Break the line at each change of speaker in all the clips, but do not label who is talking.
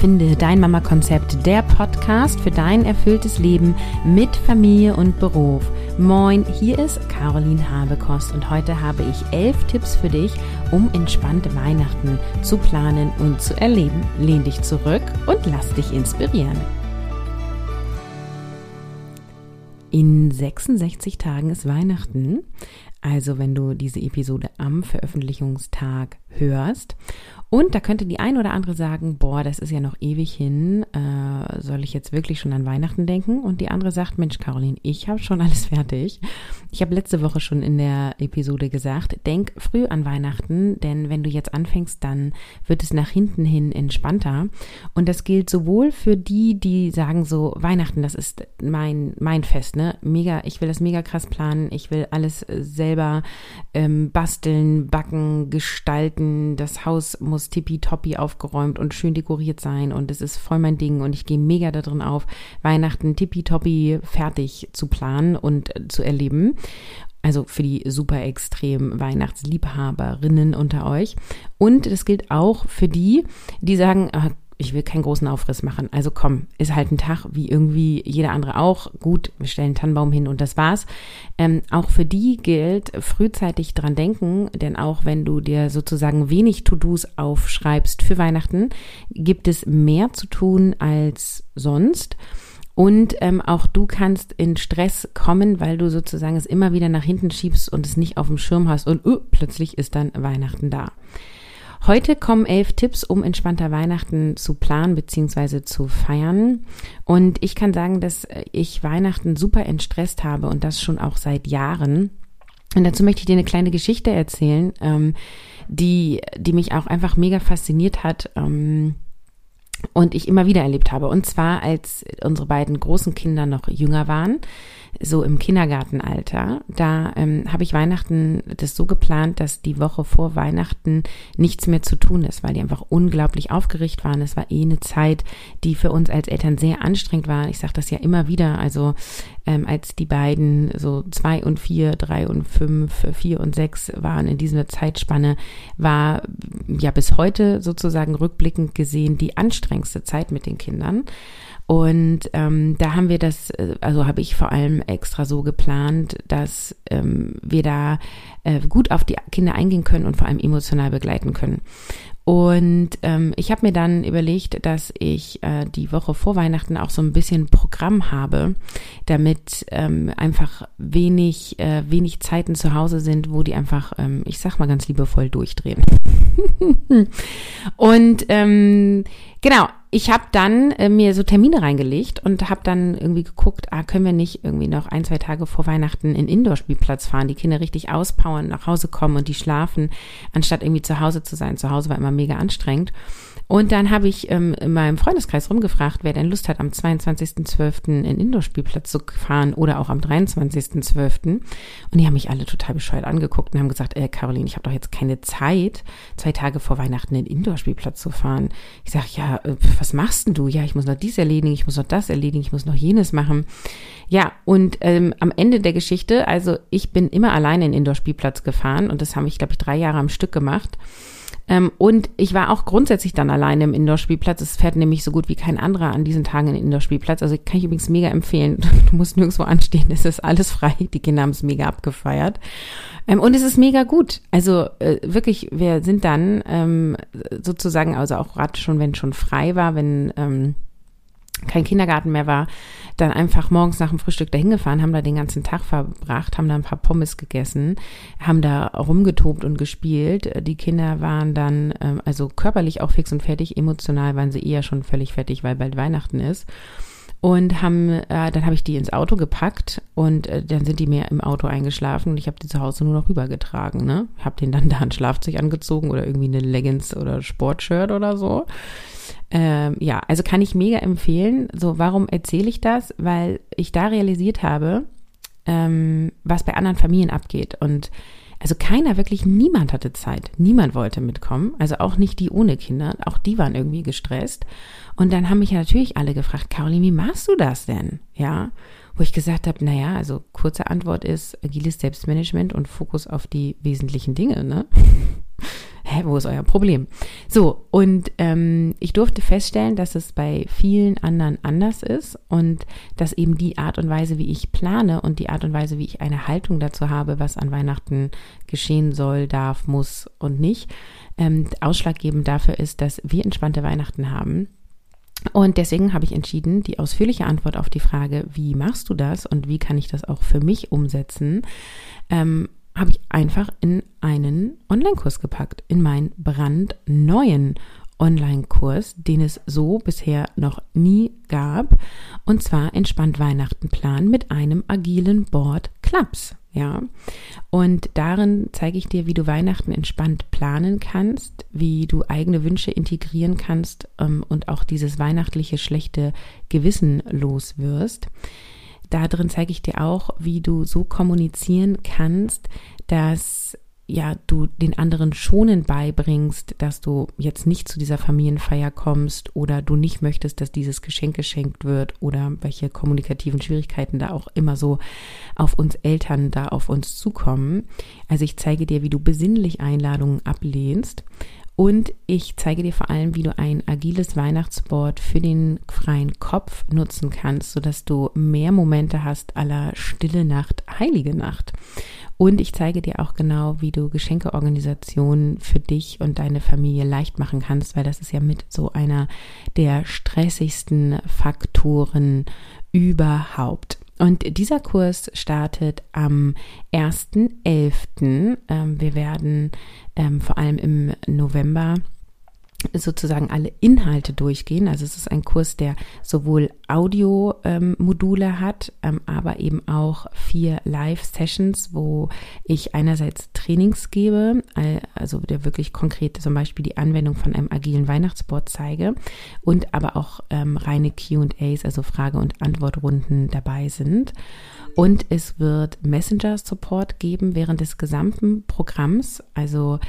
Finde dein Mama-Konzept, der Podcast für dein erfülltes Leben mit Familie und Beruf. Moin, hier ist Caroline Habekost und heute habe ich elf Tipps für dich, um entspannte Weihnachten zu planen und zu erleben. Lehn dich zurück und lass dich inspirieren. In 66 Tagen ist Weihnachten, also wenn du diese Episode am Veröffentlichungstag hörst. Und da könnte die ein oder andere sagen, boah, das ist ja noch ewig hin, äh, soll ich jetzt wirklich schon an Weihnachten denken? Und die andere sagt, Mensch, Caroline, ich habe schon alles fertig. Ich habe letzte Woche schon in der Episode gesagt, denk früh an Weihnachten, denn wenn du jetzt anfängst, dann wird es nach hinten hin entspannter. Und das gilt sowohl für die, die sagen so, Weihnachten, das ist mein, mein Fest, ne? Mega, ich will das mega krass planen, ich will alles selber ähm, basteln, backen, gestalten, das Haus muss muss tippitoppi aufgeräumt und schön dekoriert sein und es ist voll mein Ding und ich gehe mega darin auf, Weihnachten tippitoppi fertig zu planen und äh, zu erleben. Also für die super extrem Weihnachtsliebhaberinnen unter euch. Und das gilt auch für die, die sagen, ah, ich will keinen großen Aufriss machen. Also komm, ist halt ein Tag wie irgendwie jeder andere auch. Gut, wir stellen einen Tannenbaum hin und das war's. Ähm, auch für die gilt frühzeitig dran denken, denn auch wenn du dir sozusagen wenig To-Dos aufschreibst für Weihnachten, gibt es mehr zu tun als sonst. Und ähm, auch du kannst in Stress kommen, weil du sozusagen es immer wieder nach hinten schiebst und es nicht auf dem Schirm hast und uh, plötzlich ist dann Weihnachten da. Heute kommen elf Tipps, um entspannter Weihnachten zu planen bzw. zu feiern. Und ich kann sagen, dass ich Weihnachten super entstresst habe und das schon auch seit Jahren. Und dazu möchte ich dir eine kleine Geschichte erzählen, ähm, die, die mich auch einfach mega fasziniert hat. Ähm, und ich immer wieder erlebt habe. Und zwar, als unsere beiden großen Kinder noch jünger waren, so im Kindergartenalter, da ähm, habe ich Weihnachten das so geplant, dass die Woche vor Weihnachten nichts mehr zu tun ist, weil die einfach unglaublich aufgeregt waren. Es war eh eine Zeit, die für uns als Eltern sehr anstrengend war. Ich sage das ja immer wieder. Also ähm, als die beiden so zwei und vier, drei und fünf, vier und sechs waren in dieser Zeitspanne, war ja bis heute sozusagen rückblickend gesehen die anstrengendste Zeit mit den Kindern. Und ähm, da haben wir das, äh, also habe ich vor allem extra so geplant, dass ähm, wir da äh, gut auf die Kinder eingehen können und vor allem emotional begleiten können. Und ähm, ich habe mir dann überlegt, dass ich äh, die Woche vor Weihnachten auch so ein bisschen Programm habe, damit ähm, einfach wenig, äh, wenig Zeiten zu Hause sind, wo die einfach, ähm, ich sag mal ganz liebevoll, durchdrehen. und ähm, genau, ich habe dann äh, mir so Termine reingelegt und habe dann irgendwie geguckt, ah, können wir nicht irgendwie noch ein, zwei Tage vor Weihnachten in Indoor-Spielplatz fahren, die Kinder richtig auspowern, nach Hause kommen und die schlafen, anstatt irgendwie zu Hause zu sein. Zu Hause war immer mega anstrengend. Und dann habe ich ähm, in meinem Freundeskreis rumgefragt, wer denn Lust hat, am 22.12. in Indoor-Spielplatz zu fahren oder auch am 23.12. Und die haben mich alle total bescheuert angeguckt und haben gesagt, äh, Caroline, ich habe doch jetzt keine Zeit, zwei Tage vor Weihnachten in Indoor-Spielplatz zu fahren. Ich sage, ja, äh, was machst denn du? Ja, ich muss noch dies erledigen, ich muss noch das erledigen, ich muss noch jenes machen. Ja, und ähm, am Ende der Geschichte, also ich bin immer alleine in Indoor-Spielplatz gefahren und das habe ich, glaube ich, drei Jahre am Stück gemacht. Ähm, und ich war auch grundsätzlich dann alleine im Indoor-Spielplatz. Es fährt nämlich so gut wie kein anderer an diesen Tagen in den Indoor-Spielplatz. Also kann ich übrigens mega empfehlen. Du musst nirgendwo anstehen. Es ist alles frei. Die Kinder haben es mega abgefeiert. Ähm, und es ist mega gut. Also äh, wirklich, wir sind dann ähm, sozusagen, also auch gerade schon, wenn schon frei war, wenn ähm, kein Kindergarten mehr war, dann einfach morgens nach dem Frühstück dahin gefahren, haben da den ganzen Tag verbracht, haben da ein paar Pommes gegessen, haben da rumgetobt und gespielt. Die Kinder waren dann ähm, also körperlich auch fix und fertig, emotional waren sie eher schon völlig fertig, weil bald Weihnachten ist. Und haben, äh, dann habe ich die ins Auto gepackt und äh, dann sind die mir im Auto eingeschlafen und ich habe die zu Hause nur noch rübergetragen. Ne? Habe den dann da ein Schlafzeug angezogen oder irgendwie eine Leggings oder Sportshirt oder so. Ähm, ja, also kann ich mega empfehlen. So, warum erzähle ich das? Weil ich da realisiert habe, ähm, was bei anderen Familien abgeht. Und also keiner, wirklich niemand hatte Zeit. Niemand wollte mitkommen. Also auch nicht die ohne Kinder. Auch die waren irgendwie gestresst. Und dann haben mich ja natürlich alle gefragt, Caroline, wie machst du das denn? Ja, wo ich gesagt habe, naja, also kurze Antwort ist agiles Selbstmanagement und Fokus auf die wesentlichen Dinge, ne? hä, wo ist euer Problem? So, und ähm, ich durfte feststellen, dass es bei vielen anderen anders ist und dass eben die Art und Weise, wie ich plane und die Art und Weise, wie ich eine Haltung dazu habe, was an Weihnachten geschehen soll, darf, muss und nicht, ähm, ausschlaggebend dafür ist, dass wir entspannte Weihnachten haben. Und deswegen habe ich entschieden, die ausführliche Antwort auf die Frage, wie machst du das und wie kann ich das auch für mich umsetzen, ähm, habe ich einfach in einen Online-Kurs gepackt, in meinen brandneuen Online-Kurs, den es so bisher noch nie gab, und zwar Entspannt Weihnachten Plan mit einem agilen Board Clubs. Ja, und darin zeige ich dir, wie du Weihnachten entspannt planen kannst, wie du eigene Wünsche integrieren kannst ähm, und auch dieses weihnachtliche schlechte Gewissen los wirst. Da drin zeige ich dir auch, wie du so kommunizieren kannst, dass ja, du den anderen schonend beibringst, dass du jetzt nicht zu dieser Familienfeier kommst oder du nicht möchtest, dass dieses Geschenk geschenkt wird oder welche kommunikativen Schwierigkeiten da auch immer so auf uns Eltern da auf uns zukommen. Also ich zeige dir, wie du besinnlich Einladungen ablehnst und ich zeige dir vor allem, wie du ein agiles Weihnachtsboard für den freien Kopf nutzen kannst, sodass du mehr Momente hast aller stille Nacht, heilige Nacht. Und ich zeige dir auch genau, wie du Geschenkeorganisationen für dich und deine Familie leicht machen kannst, weil das ist ja mit so einer der stressigsten Faktoren überhaupt. Und dieser Kurs startet am 1.11. Ähm, wir werden ähm, vor allem im November sozusagen alle Inhalte durchgehen. Also es ist ein Kurs, der sowohl Audio-Module ähm, hat, ähm, aber eben auch vier Live-Sessions, wo ich einerseits Trainings gebe, also der wirklich konkret zum Beispiel die Anwendung von einem agilen Weihnachtsboard zeige und aber auch ähm, reine Q&As, also Frage- und Antwortrunden dabei sind. Und es wird Messenger-Support geben während des gesamten Programms. Also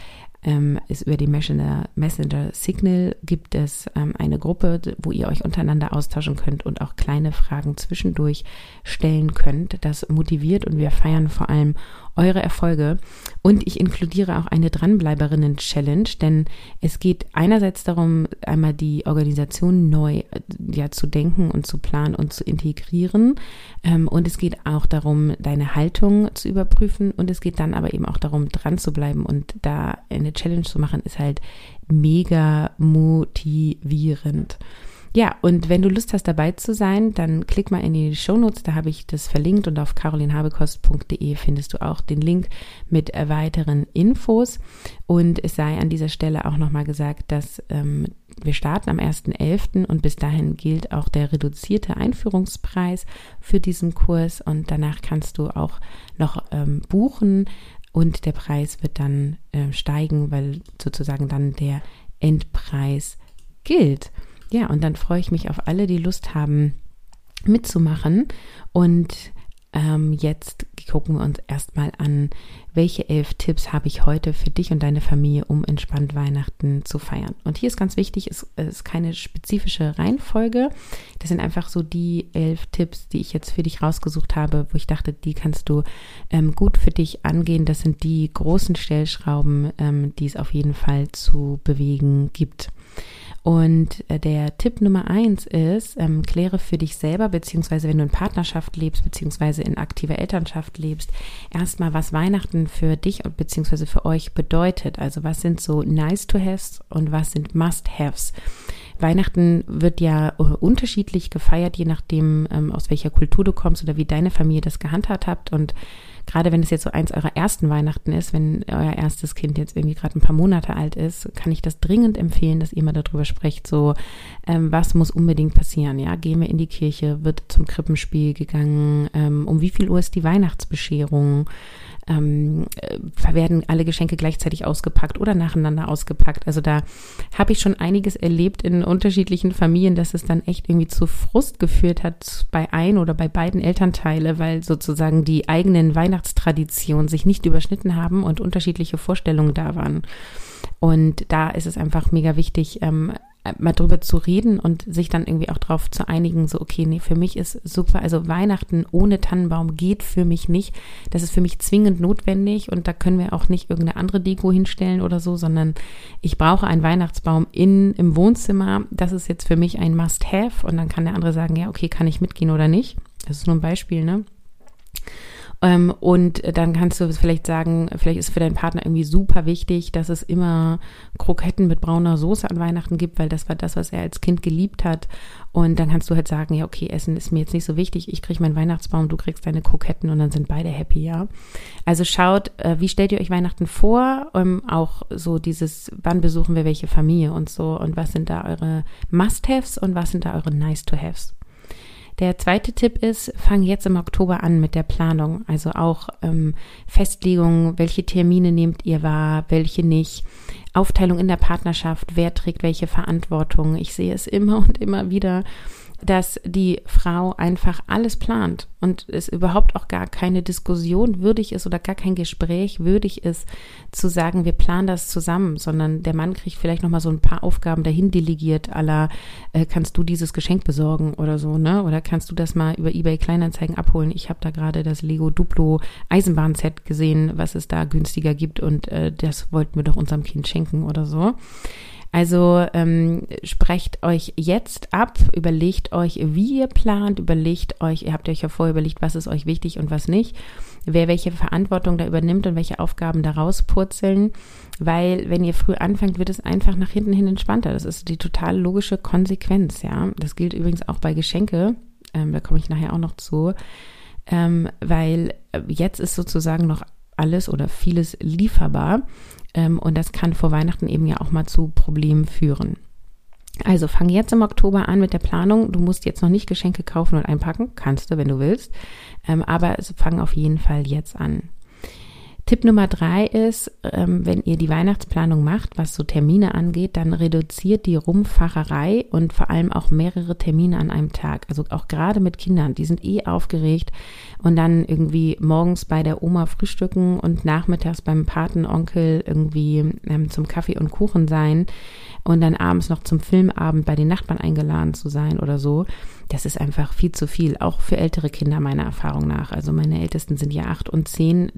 ähm, ist über die Messenger, Messenger Signal gibt es ähm, eine Gruppe, wo ihr euch untereinander austauschen könnt und auch kleine Fragen zwischendurch stellen könnt. Das motiviert und wir feiern vor allem eure Erfolge. Und ich inkludiere auch eine Dranbleiberinnen-Challenge, denn es geht einerseits darum, einmal die Organisation neu äh, ja, zu denken und zu planen und zu integrieren. Ähm, und es geht auch darum, deine Haltung zu überprüfen. Und es geht dann aber eben auch darum, dran zu bleiben und da eine Challenge zu machen, ist halt mega motivierend. Ja, und wenn du Lust hast, dabei zu sein, dann klick mal in die Shownotes, da habe ich das verlinkt und auf carolinhabekost.de findest du auch den Link mit weiteren Infos. Und es sei an dieser Stelle auch nochmal gesagt, dass ähm, wir starten am 1.11. und bis dahin gilt auch der reduzierte Einführungspreis für diesen Kurs und danach kannst du auch noch ähm, buchen und der Preis wird dann äh, steigen, weil sozusagen dann der Endpreis gilt. Ja, und dann freue ich mich auf alle, die Lust haben, mitzumachen. Und ähm, jetzt gucken wir uns erstmal an, welche elf Tipps habe ich heute für dich und deine Familie, um entspannt Weihnachten zu feiern. Und hier ist ganz wichtig, es ist keine spezifische Reihenfolge. Das sind einfach so die elf Tipps, die ich jetzt für dich rausgesucht habe, wo ich dachte, die kannst du ähm, gut für dich angehen. Das sind die großen Stellschrauben, ähm, die es auf jeden Fall zu bewegen gibt. Und äh, der Tipp Nummer eins ist, ähm, kläre für dich selber, beziehungsweise wenn du in Partnerschaft lebst, beziehungsweise in aktiver Elternschaft lebst, erstmal, was Weihnachten für dich beziehungsweise für euch bedeutet. Also was sind so nice to haves und was sind must haves. Weihnachten wird ja äh, unterschiedlich gefeiert, je nachdem, ähm, aus welcher Kultur du kommst oder wie deine Familie das gehandhabt habt. Und gerade wenn es jetzt so eins eurer ersten Weihnachten ist, wenn euer erstes Kind jetzt irgendwie gerade ein paar Monate alt ist, kann ich das dringend empfehlen, dass ihr mal darüber sprecht, so ähm, was muss unbedingt passieren, ja, gehen wir in die Kirche, wird zum Krippenspiel gegangen, ähm, um wie viel Uhr ist die Weihnachtsbescherung, ähm, äh, werden alle Geschenke gleichzeitig ausgepackt oder nacheinander ausgepackt. Also da habe ich schon einiges erlebt in unterschiedlichen Familien, dass es dann echt irgendwie zu Frust geführt hat bei ein oder bei beiden Elternteile, weil sozusagen die eigenen Weihnachtstraditionen sich nicht überschnitten haben und unterschiedliche Vorstellungen da waren. Und da ist es einfach mega wichtig, ähm, äh, mal drüber zu reden und sich dann irgendwie auch darauf zu einigen, so, okay, nee, für mich ist super, also Weihnachten ohne Tannenbaum geht für mich nicht. Das ist für mich zwingend notwendig und da können wir auch nicht irgendeine andere Deko hinstellen oder so, sondern ich brauche einen Weihnachtsbaum in, im Wohnzimmer. Das ist jetzt für mich ein Must-Have und dann kann der andere sagen, ja, okay, kann ich mitgehen oder nicht. Das ist nur ein Beispiel, ne? Ähm, und dann kannst du vielleicht sagen, vielleicht ist für deinen Partner irgendwie super wichtig, dass es immer Kroketten mit brauner Soße an Weihnachten gibt, weil das war das, was er als Kind geliebt hat. Und dann kannst du halt sagen, ja, okay, Essen ist mir jetzt nicht so wichtig. Ich kriege meinen Weihnachtsbaum, du kriegst deine Kroketten und dann sind beide happy, ja. Also schaut, äh, wie stellt ihr euch Weihnachten vor? Ähm, auch so dieses, wann besuchen wir welche Familie und so und was sind da eure Must-Haves und was sind da eure Nice-to-Haves? Der zweite Tipp ist, fang jetzt im Oktober an mit der Planung. Also auch ähm, Festlegung, welche Termine nehmt ihr wahr, welche nicht. Aufteilung in der Partnerschaft, wer trägt welche Verantwortung. Ich sehe es immer und immer wieder dass die Frau einfach alles plant und es überhaupt auch gar keine Diskussion würdig ist oder gar kein Gespräch würdig ist, zu sagen, wir planen das zusammen, sondern der Mann kriegt vielleicht nochmal so ein paar Aufgaben dahin delegiert, aller äh, kannst du dieses Geschenk besorgen oder so, ne? Oder kannst du das mal über eBay Kleinanzeigen abholen? Ich habe da gerade das Lego Duplo Eisenbahnset gesehen, was es da günstiger gibt und äh, das wollten wir doch unserem Kind schenken oder so. Also ähm, sprecht euch jetzt ab, überlegt euch, wie ihr plant, überlegt euch, ihr habt euch ja vorher überlegt, was ist euch wichtig und was nicht, wer welche Verantwortung da übernimmt und welche Aufgaben da rauspurzeln, weil wenn ihr früh anfangt, wird es einfach nach hinten hin entspannter. Das ist die total logische Konsequenz, ja. Das gilt übrigens auch bei Geschenke, ähm, da komme ich nachher auch noch zu, ähm, weil äh, jetzt ist sozusagen noch alles oder vieles lieferbar. Ähm, und das kann vor Weihnachten eben ja auch mal zu Problemen führen. Also fang jetzt im Oktober an mit der Planung. Du musst jetzt noch nicht Geschenke kaufen und einpacken. Kannst du, wenn du willst. Ähm, aber fang auf jeden Fall jetzt an. Tipp Nummer drei ist, ähm, wenn ihr die Weihnachtsplanung macht, was so Termine angeht, dann reduziert die Rumfahrerei und vor allem auch mehrere Termine an einem Tag. Also auch gerade mit Kindern, die sind eh aufgeregt und dann irgendwie morgens bei der Oma frühstücken und nachmittags beim Patenonkel irgendwie ähm, zum Kaffee und Kuchen sein und dann abends noch zum Filmabend bei den Nachbarn eingeladen zu sein oder so. Das ist einfach viel zu viel, auch für ältere Kinder meiner Erfahrung nach. Also meine Ältesten sind ja acht und zehn,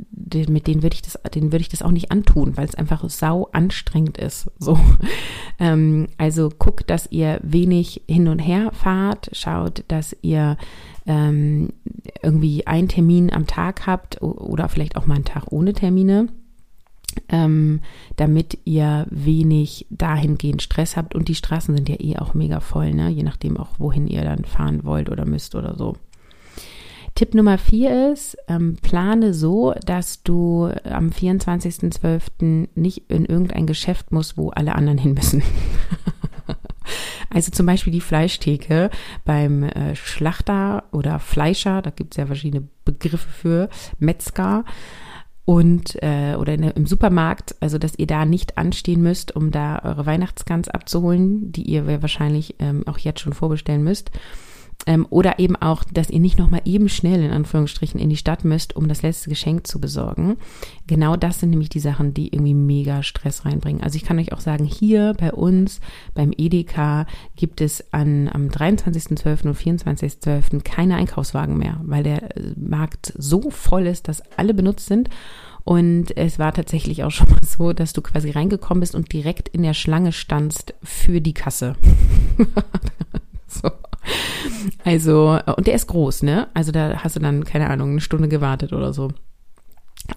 mit denen würde ich das, denen würde ich das auch nicht antun, weil es einfach sau anstrengend ist. So, ähm, also guckt, dass ihr wenig hin und her fahrt, schaut, dass ihr ähm, irgendwie einen Termin am Tag habt oder vielleicht auch mal einen Tag ohne Termine ähm, damit ihr wenig dahingehend Stress habt. Und die Straßen sind ja eh auch mega voll, ne? je nachdem auch, wohin ihr dann fahren wollt oder müsst oder so. Tipp Nummer vier ist, ähm, plane so, dass du am 24.12. nicht in irgendein Geschäft musst, wo alle anderen hin müssen. also zum Beispiel die Fleischtheke beim äh, Schlachter oder Fleischer, da gibt es ja verschiedene Begriffe für, Metzger und äh, oder der, im Supermarkt, also dass ihr da nicht anstehen müsst, um da eure Weihnachtsgans abzuholen, die ihr wahrscheinlich ähm, auch jetzt schon vorbestellen müsst. Ähm, oder eben auch, dass ihr nicht nochmal eben schnell in Anführungsstrichen in die Stadt müsst, um das letzte Geschenk zu besorgen. Genau das sind nämlich die Sachen, die irgendwie mega Stress reinbringen. Also ich kann euch auch sagen, hier bei uns beim Edeka gibt es an, am 23.12. und 24.12. keine Einkaufswagen mehr, weil der äh, Markt so voll ist, dass alle benutzt sind. Und es war tatsächlich auch schon mal so, dass du quasi reingekommen bist und direkt in der Schlange standst für die Kasse. so. Also, und der ist groß, ne? Also da hast du dann, keine Ahnung, eine Stunde gewartet oder so.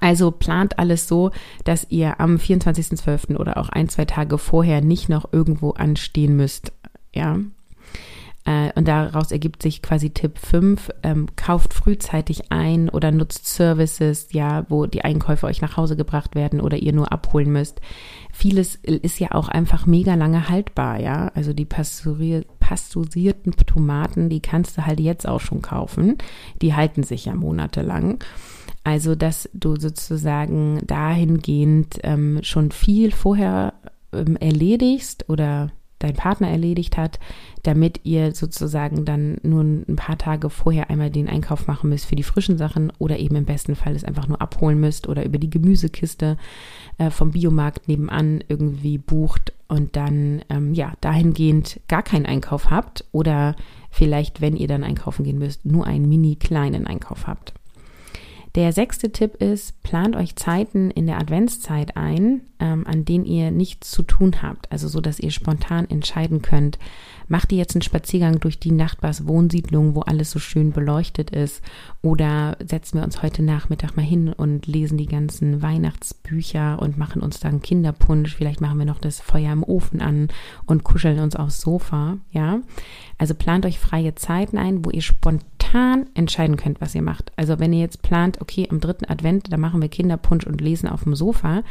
Also plant alles so, dass ihr am 24.12. oder auch ein, zwei Tage vorher nicht noch irgendwo anstehen müsst. Ja. Äh, und daraus ergibt sich quasi Tipp 5, ähm, kauft frühzeitig ein oder nutzt Services, ja, wo die Einkäufe euch nach Hause gebracht werden oder ihr nur abholen müsst. Vieles ist ja auch einfach mega lange haltbar, ja. Also die pasteurisierten Tomaten, die kannst du halt jetzt auch schon kaufen. Die halten sich ja monatelang. Also, dass du sozusagen dahingehend ähm, schon viel vorher ähm, erledigst oder dein Partner erledigt hat, damit ihr sozusagen dann nur ein paar Tage vorher einmal den Einkauf machen müsst für die frischen Sachen oder eben im besten Fall es einfach nur abholen müsst oder über die Gemüsekiste äh, vom Biomarkt nebenan irgendwie bucht und dann ähm, ja dahingehend gar keinen Einkauf habt oder vielleicht, wenn ihr dann einkaufen gehen müsst, nur einen mini kleinen Einkauf habt. Der sechste Tipp ist, plant euch Zeiten in der Adventszeit ein, ähm, an denen ihr nichts zu tun habt. Also so, dass ihr spontan entscheiden könnt, macht ihr jetzt einen Spaziergang durch die Nachbarswohnsiedlung, wo alles so schön beleuchtet ist, oder setzen wir uns heute Nachmittag mal hin und lesen die ganzen Weihnachtsbücher und machen uns dann Kinderpunsch. Vielleicht machen wir noch das Feuer im Ofen an und kuscheln uns aufs Sofa, ja. Also plant euch freie Zeiten ein, wo ihr spontan entscheiden könnt, was ihr macht. Also wenn ihr jetzt plant, okay, am dritten Advent, da machen wir Kinderpunsch und lesen auf dem Sofa,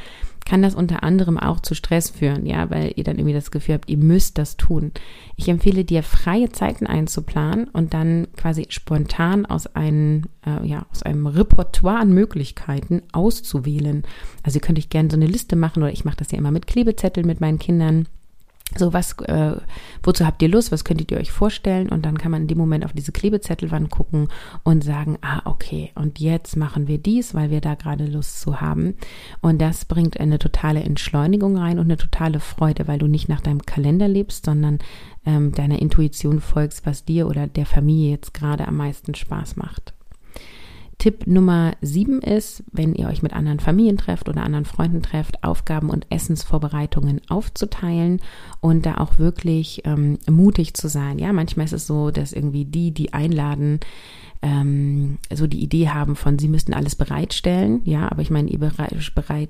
kann das unter anderem auch zu Stress führen, ja, weil ihr dann irgendwie das Gefühl habt, ihr müsst das tun. Ich empfehle dir, freie Zeiten einzuplanen und dann quasi spontan aus einem, äh, ja, aus einem Repertoire an Möglichkeiten auszuwählen. Also ihr könnt euch gerne so eine Liste machen oder ich mache das ja immer mit Klebezetteln mit meinen Kindern so, was, äh, wozu habt ihr Lust? Was könntet ihr euch vorstellen? Und dann kann man in dem Moment auf diese Klebezettelwand gucken und sagen, ah, okay, und jetzt machen wir dies, weil wir da gerade Lust zu haben. Und das bringt eine totale Entschleunigung rein und eine totale Freude, weil du nicht nach deinem Kalender lebst, sondern ähm, deiner Intuition folgst, was dir oder der Familie jetzt gerade am meisten Spaß macht. Tipp Nummer sieben ist, wenn ihr euch mit anderen Familien trefft oder anderen Freunden trefft, Aufgaben und Essensvorbereitungen aufzuteilen und da auch wirklich ähm, mutig zu sein. Ja, manchmal ist es so, dass irgendwie die, die einladen, ähm, so die Idee haben von, sie müssten alles bereitstellen. Ja, aber ich meine, ihr bereit, bereit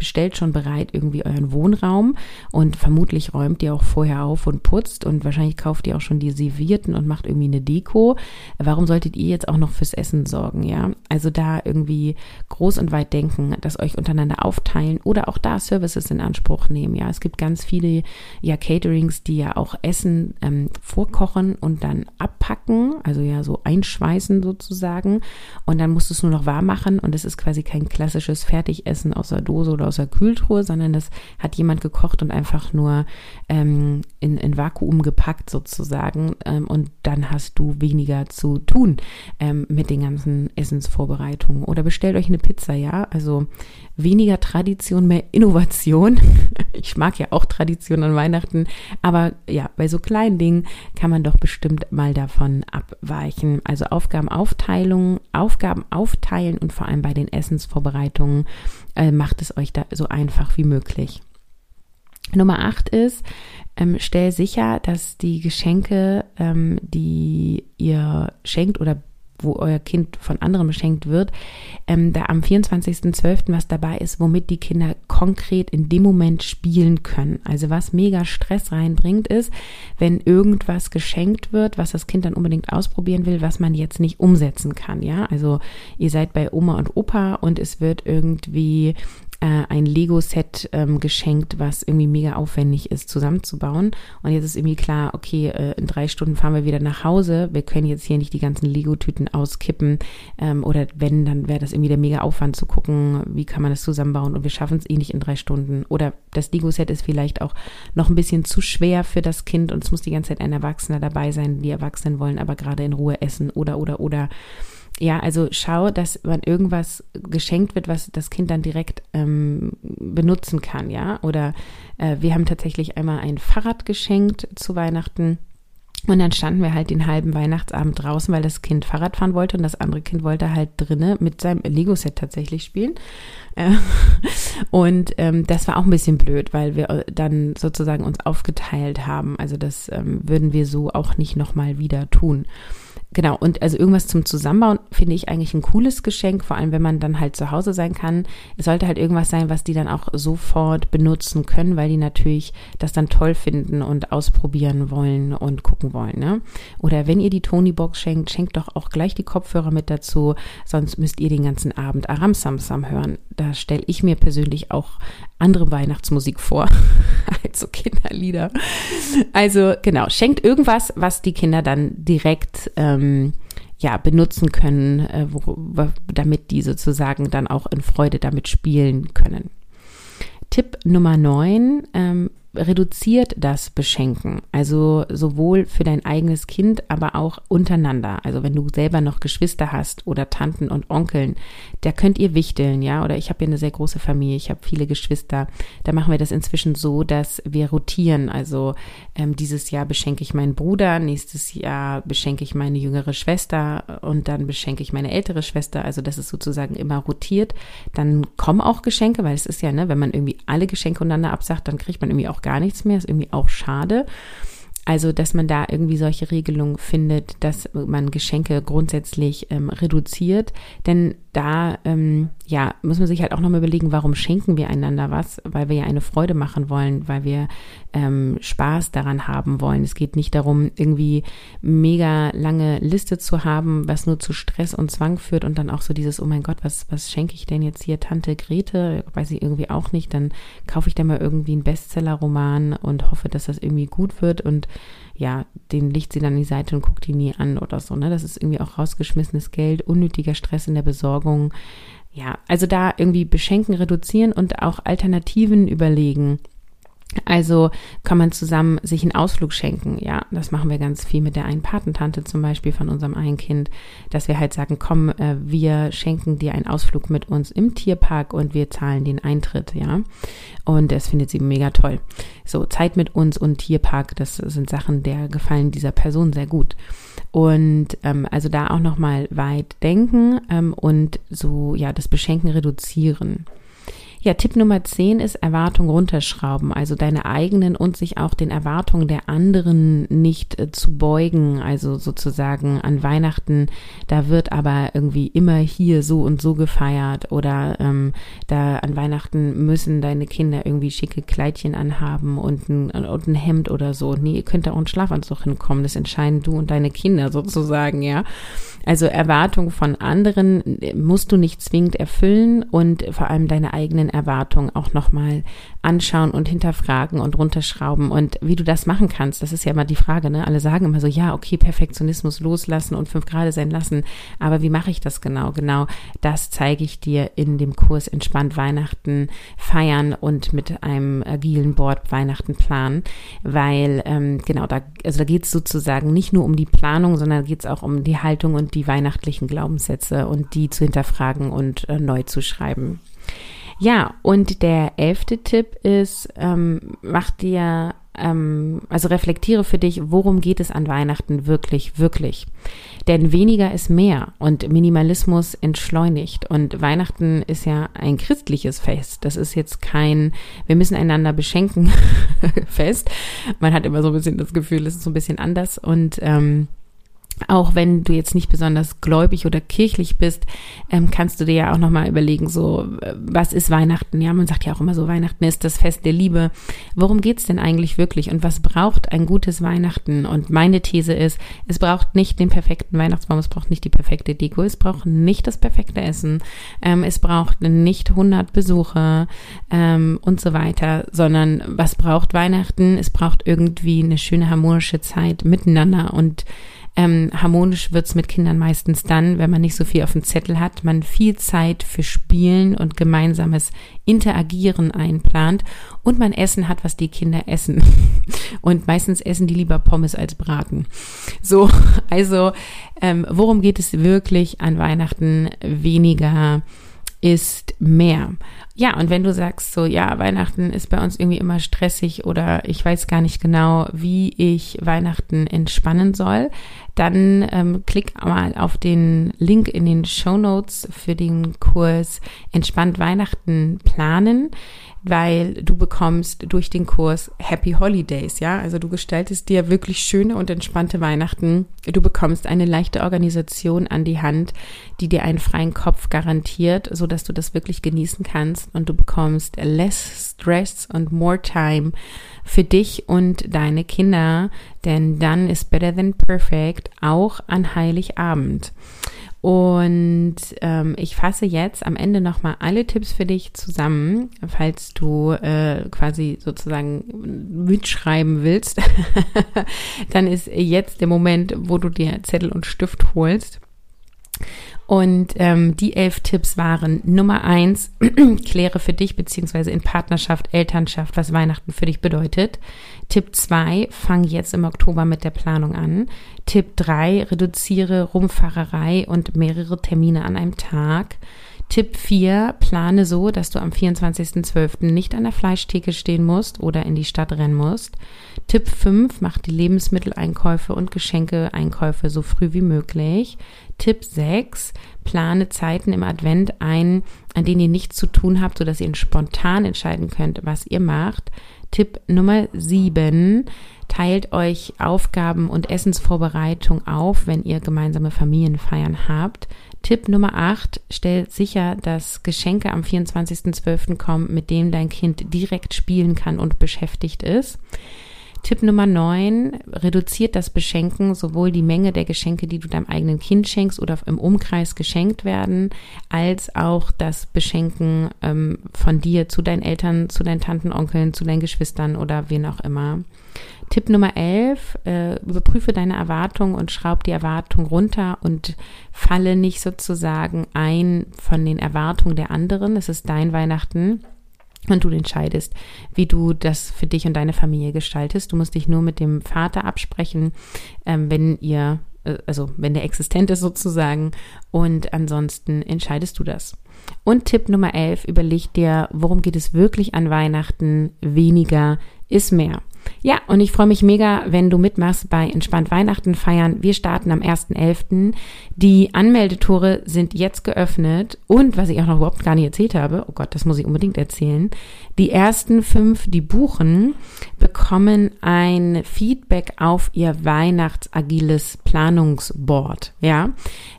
bestellt schon bereit irgendwie euren Wohnraum und vermutlich räumt ihr auch vorher auf und putzt und wahrscheinlich kauft ihr auch schon die Servierten und macht irgendwie eine Deko. Warum solltet ihr jetzt auch noch fürs Essen sorgen, ja? Also da irgendwie groß und weit denken, das euch untereinander aufteilen oder auch da Services in Anspruch nehmen, ja? Es gibt ganz viele ja Caterings, die ja auch Essen ähm, vorkochen und dann abpacken, also ja so einschweißen sozusagen und dann musst du es nur noch warm machen und es ist quasi kein klassisches Fertigessen aus der Dose oder aus der Kühltruhe, sondern das hat jemand gekocht und einfach nur ähm, in, in Vakuum gepackt sozusagen. Ähm, und dann hast du weniger zu tun ähm, mit den ganzen Essensvorbereitungen. Oder bestellt euch eine Pizza, ja. Also weniger Tradition, mehr Innovation. Ich mag ja auch Tradition an Weihnachten, aber ja, bei so kleinen Dingen kann man doch bestimmt mal davon abweichen. Also Aufgabenaufteilung, Aufgaben aufteilen und vor allem bei den Essensvorbereitungen äh, macht es euch da so einfach wie möglich. Nummer acht ist, ähm, stell sicher, dass die Geschenke, ähm, die ihr schenkt oder wo euer Kind von anderen beschenkt wird, ähm, da am 24.12. was dabei ist, womit die Kinder konkret in dem Moment spielen können. Also was mega Stress reinbringt, ist, wenn irgendwas geschenkt wird, was das Kind dann unbedingt ausprobieren will, was man jetzt nicht umsetzen kann. Ja, also ihr seid bei Oma und Opa und es wird irgendwie äh, ein Lego-Set ähm, geschenkt, was irgendwie mega aufwendig ist zusammenzubauen. Und jetzt ist irgendwie klar, okay, äh, in drei Stunden fahren wir wieder nach Hause. Wir können jetzt hier nicht die ganzen Lego-Tüten auskippen. Ähm, oder wenn, dann wäre das irgendwie der mega Aufwand zu gucken, wie kann man das zusammenbauen. Und wir schaffen es eh nicht in drei Stunden. Oder das Lego-Set ist vielleicht auch noch ein bisschen zu schwer für das Kind und es muss die ganze Zeit ein Erwachsener dabei sein. Die Erwachsenen wollen aber gerade in Ruhe essen oder, oder, oder ja, also schau, dass man irgendwas geschenkt wird, was das Kind dann direkt ähm, benutzen kann, ja. Oder äh, wir haben tatsächlich einmal ein Fahrrad geschenkt zu Weihnachten. Und dann standen wir halt den halben Weihnachtsabend draußen, weil das Kind Fahrrad fahren wollte und das andere Kind wollte halt drinnen mit seinem Lego-Set tatsächlich spielen. Äh, und ähm, das war auch ein bisschen blöd, weil wir äh, dann sozusagen uns aufgeteilt haben. Also das ähm, würden wir so auch nicht nochmal wieder tun. Genau, und also irgendwas zum Zusammenbauen finde ich eigentlich ein cooles Geschenk, vor allem wenn man dann halt zu Hause sein kann. Es sollte halt irgendwas sein, was die dann auch sofort benutzen können, weil die natürlich das dann toll finden und ausprobieren wollen und gucken wollen. Ne? Oder wenn ihr die Tony-Box schenkt, schenkt doch auch gleich die Kopfhörer mit dazu, sonst müsst ihr den ganzen Abend Aram Samsam hören. Da stelle ich mir persönlich auch andere Weihnachtsmusik vor als so Kinderlieder. Also genau, schenkt irgendwas, was die Kinder dann direkt ähm, ja benutzen können, äh, wo, damit die sozusagen dann auch in Freude damit spielen können. Tipp Nummer 9, ähm, reduziert das Beschenken. Also sowohl für dein eigenes Kind, aber auch untereinander. Also wenn du selber noch Geschwister hast oder Tanten und Onkeln, da könnt ihr wichteln, ja. Oder ich habe hier eine sehr große Familie, ich habe viele Geschwister. Da machen wir das inzwischen so, dass wir rotieren. Also ähm, dieses Jahr beschenke ich meinen Bruder, nächstes Jahr beschenke ich meine jüngere Schwester und dann beschenke ich meine ältere Schwester. Also das ist sozusagen immer rotiert. Dann kommen auch Geschenke, weil es ist ja, ne, wenn man irgendwie alle Geschenke untereinander absagt, dann kriegt man irgendwie auch gar nichts mehr. Ist irgendwie auch schade. Also, dass man da irgendwie solche Regelungen findet, dass man Geschenke grundsätzlich ähm, reduziert. Denn da, ähm, ja, muss man sich halt auch nochmal überlegen, warum schenken wir einander was? Weil wir ja eine Freude machen wollen, weil wir ähm, Spaß daran haben wollen. Es geht nicht darum, irgendwie mega lange Liste zu haben, was nur zu Stress und Zwang führt und dann auch so dieses, oh mein Gott, was, was schenke ich denn jetzt hier Tante Grete? Weiß ich irgendwie auch nicht. Dann kaufe ich da mal irgendwie einen Bestseller-Roman und hoffe, dass das irgendwie gut wird und ja, den legt sie dann an die Seite und guckt die nie an oder so. Ne? Das ist irgendwie auch rausgeschmissenes Geld, unnötiger Stress in der Besorgung. Ja, also da irgendwie beschenken, reduzieren und auch Alternativen überlegen. Also kann man zusammen sich einen Ausflug schenken. Ja, das machen wir ganz viel mit der einen Patentante zum Beispiel von unserem einen Kind, dass wir halt sagen, komm, äh, wir schenken dir einen Ausflug mit uns im Tierpark und wir zahlen den Eintritt. Ja, und das findet sie mega toll. So Zeit mit uns und Tierpark, das sind Sachen, der gefallen dieser Person sehr gut. Und ähm, also da auch noch mal weit denken ähm, und so ja das Beschenken reduzieren. Ja, Tipp Nummer 10 ist Erwartung runterschrauben, also deine eigenen und sich auch den Erwartungen der anderen nicht äh, zu beugen, also sozusagen an Weihnachten, da wird aber irgendwie immer hier so und so gefeiert oder ähm, da an Weihnachten müssen deine Kinder irgendwie schicke Kleidchen anhaben und ein, und ein Hemd oder so. Nee, ihr könnt da auch einen Schlafanzug hinkommen, das entscheiden du und deine Kinder sozusagen, ja. Also Erwartungen von anderen äh, musst du nicht zwingend erfüllen und vor allem deine eigenen Erwartungen auch nochmal anschauen und hinterfragen und runterschrauben. Und wie du das machen kannst, das ist ja immer die Frage, ne? Alle sagen immer so, ja, okay, Perfektionismus loslassen und fünf Grade sein lassen. Aber wie mache ich das genau? Genau, das zeige ich dir in dem Kurs Entspannt Weihnachten feiern und mit einem agilen Board Weihnachten planen. Weil, ähm, genau, da, also da geht es sozusagen nicht nur um die Planung, sondern geht es auch um die Haltung und die weihnachtlichen Glaubenssätze und die zu hinterfragen und äh, neu zu schreiben. Ja, und der elfte Tipp ist, ähm, mach dir, ähm, also reflektiere für dich, worum geht es an Weihnachten wirklich, wirklich. Denn weniger ist mehr und Minimalismus entschleunigt. Und Weihnachten ist ja ein christliches Fest. Das ist jetzt kein, wir müssen einander beschenken Fest. Man hat immer so ein bisschen das Gefühl, es ist so ein bisschen anders. Und ähm, auch wenn du jetzt nicht besonders gläubig oder kirchlich bist, ähm, kannst du dir ja auch nochmal überlegen, so, äh, was ist Weihnachten? Ja, man sagt ja auch immer so, Weihnachten ist das Fest der Liebe. Worum geht's denn eigentlich wirklich? Und was braucht ein gutes Weihnachten? Und meine These ist, es braucht nicht den perfekten Weihnachtsbaum, es braucht nicht die perfekte Deko, es braucht nicht das perfekte Essen, ähm, es braucht nicht 100 Besucher ähm, und so weiter, sondern was braucht Weihnachten? Es braucht irgendwie eine schöne harmonische Zeit miteinander und ähm, harmonisch wird's mit Kindern meistens dann, wenn man nicht so viel auf dem Zettel hat, man viel Zeit für Spielen und gemeinsames Interagieren einplant und man Essen hat, was die Kinder essen. Und meistens essen die lieber Pommes als Braten. So, also ähm, worum geht es wirklich an Weihnachten? Weniger ist mehr. Ja, und wenn du sagst so, ja, Weihnachten ist bei uns irgendwie immer stressig oder ich weiß gar nicht genau, wie ich Weihnachten entspannen soll, dann ähm, klick mal auf den Link in den Show Notes für den Kurs Entspannt Weihnachten planen weil du bekommst durch den Kurs Happy Holidays, ja, also du gestaltest dir wirklich schöne und entspannte Weihnachten. Du bekommst eine leichte Organisation an die Hand, die dir einen freien Kopf garantiert, so dass du das wirklich genießen kannst und du bekommst less stress und more time für dich und deine Kinder, denn dann ist better than perfect auch an Heiligabend. Und ähm, ich fasse jetzt am Ende nochmal alle Tipps für dich zusammen, falls du äh, quasi sozusagen mitschreiben willst. Dann ist jetzt der Moment, wo du dir Zettel und Stift holst. Und ähm, die elf Tipps waren Nummer eins, kläre für dich beziehungsweise in Partnerschaft, Elternschaft, was Weihnachten für dich bedeutet. Tipp zwei, fang jetzt im Oktober mit der Planung an. Tipp drei, reduziere Rumfahrerei und mehrere Termine an einem Tag. Tipp 4, plane so, dass du am 24.12. nicht an der Fleischtheke stehen musst oder in die Stadt rennen musst. Tipp 5, mach die Lebensmitteleinkäufe und Geschenkeeinkäufe so früh wie möglich. Tipp 6, plane Zeiten im Advent ein, an denen ihr nichts zu tun habt, sodass ihr spontan entscheiden könnt, was ihr macht. Tipp Nummer 7, teilt euch Aufgaben und Essensvorbereitung auf, wenn ihr gemeinsame Familienfeiern habt. Tipp Nummer 8, stell sicher, dass Geschenke am 24.12. kommen, mit dem dein Kind direkt spielen kann und beschäftigt ist. Tipp Nummer 9, reduziert das Beschenken, sowohl die Menge der Geschenke, die du deinem eigenen Kind schenkst oder im Umkreis geschenkt werden, als auch das Beschenken ähm, von dir zu deinen Eltern, zu deinen Tanten, Onkeln, zu deinen Geschwistern oder wen auch immer. Tipp Nummer 11, äh, überprüfe deine Erwartung und schraub die Erwartung runter und falle nicht sozusagen ein von den Erwartungen der anderen. Es ist dein Weihnachten und du entscheidest, wie du das für dich und deine Familie gestaltest. Du musst dich nur mit dem Vater absprechen, ähm, wenn ihr, äh, also wenn der existent ist sozusagen. Und ansonsten entscheidest du das. Und Tipp Nummer 11, überleg dir, worum geht es wirklich an Weihnachten? Weniger ist mehr. Ja, und ich freue mich mega, wenn du mitmachst bei Entspannt Weihnachten feiern. Wir starten am 1.11. Die Anmeldetore sind jetzt geöffnet und was ich auch noch überhaupt gar nicht erzählt habe, oh Gott, das muss ich unbedingt erzählen. Die ersten fünf, die buchen, bekommen ein Feedback auf ihr Weihnachtsagiles Planungsboard. Ja,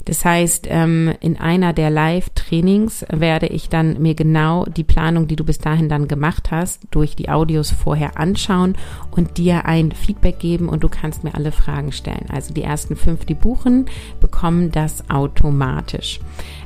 das heißt, ähm, in einer der Live-Trainings werde ich dann mir genau die Planung, die du bis dahin dann gemacht hast, durch die Audios vorher anschauen und dir ein Feedback geben und du kannst mir alle Fragen stellen. Also die ersten fünf, die buchen, bekommen das automatisch.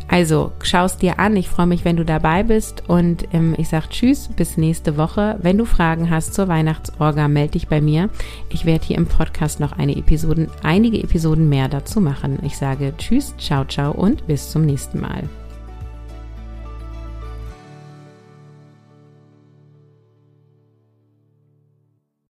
Also schaust dir an. Ich freue mich, wenn du dabei bist und ähm, ich sage Tschüss, bis nächste Woche. Wenn du Fragen hast zur Weihnachtsorga, melde dich bei mir. Ich werde hier im Podcast noch eine Episoden, einige Episoden mehr dazu machen. Ich sage Tschüss, ciao, ciao und bis zum nächsten Mal.